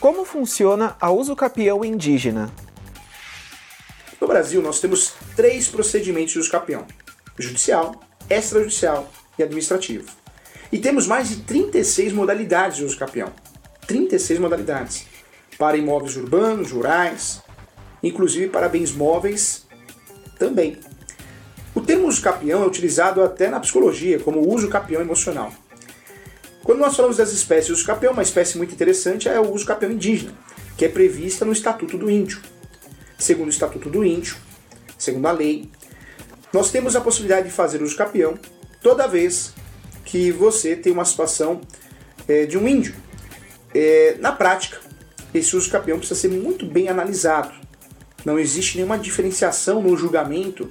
Como funciona a uso capião indígena? No Brasil, nós temos três procedimentos de uso capião: judicial, extrajudicial e administrativo. E temos mais de 36 modalidades de uso capião. 36 modalidades. Para imóveis urbanos, rurais, inclusive para bens móveis também. O uso capião é utilizado até na psicologia como uso capião emocional. Quando nós falamos das espécies de uso capião, uma espécie muito interessante é o uso capião indígena, que é prevista no Estatuto do Índio. Segundo o Estatuto do Índio, segundo a lei, nós temos a possibilidade de fazer uso capião toda vez que você tem uma situação é, de um índio. É, na prática, esse uso capião precisa ser muito bem analisado. Não existe nenhuma diferenciação no julgamento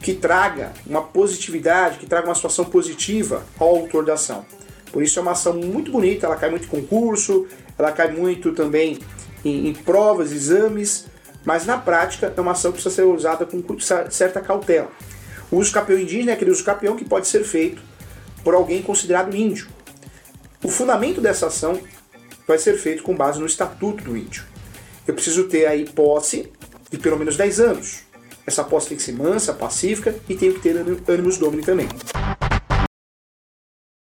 que traga uma positividade, que traga uma situação positiva ao autor da ação. Por isso é uma ação muito bonita, ela cai muito em concurso, ela cai muito também em, em provas, exames, mas na prática é uma ação que precisa ser usada com certa cautela. O uso capião indígena é aquele uso capião que pode ser feito por alguém considerado índio. O fundamento dessa ação vai ser feito com base no Estatuto do Índio. Eu preciso ter aí posse de pelo menos 10 anos. Essa posse tem que ser mansa, pacífica e tem que ter ânimos domini também.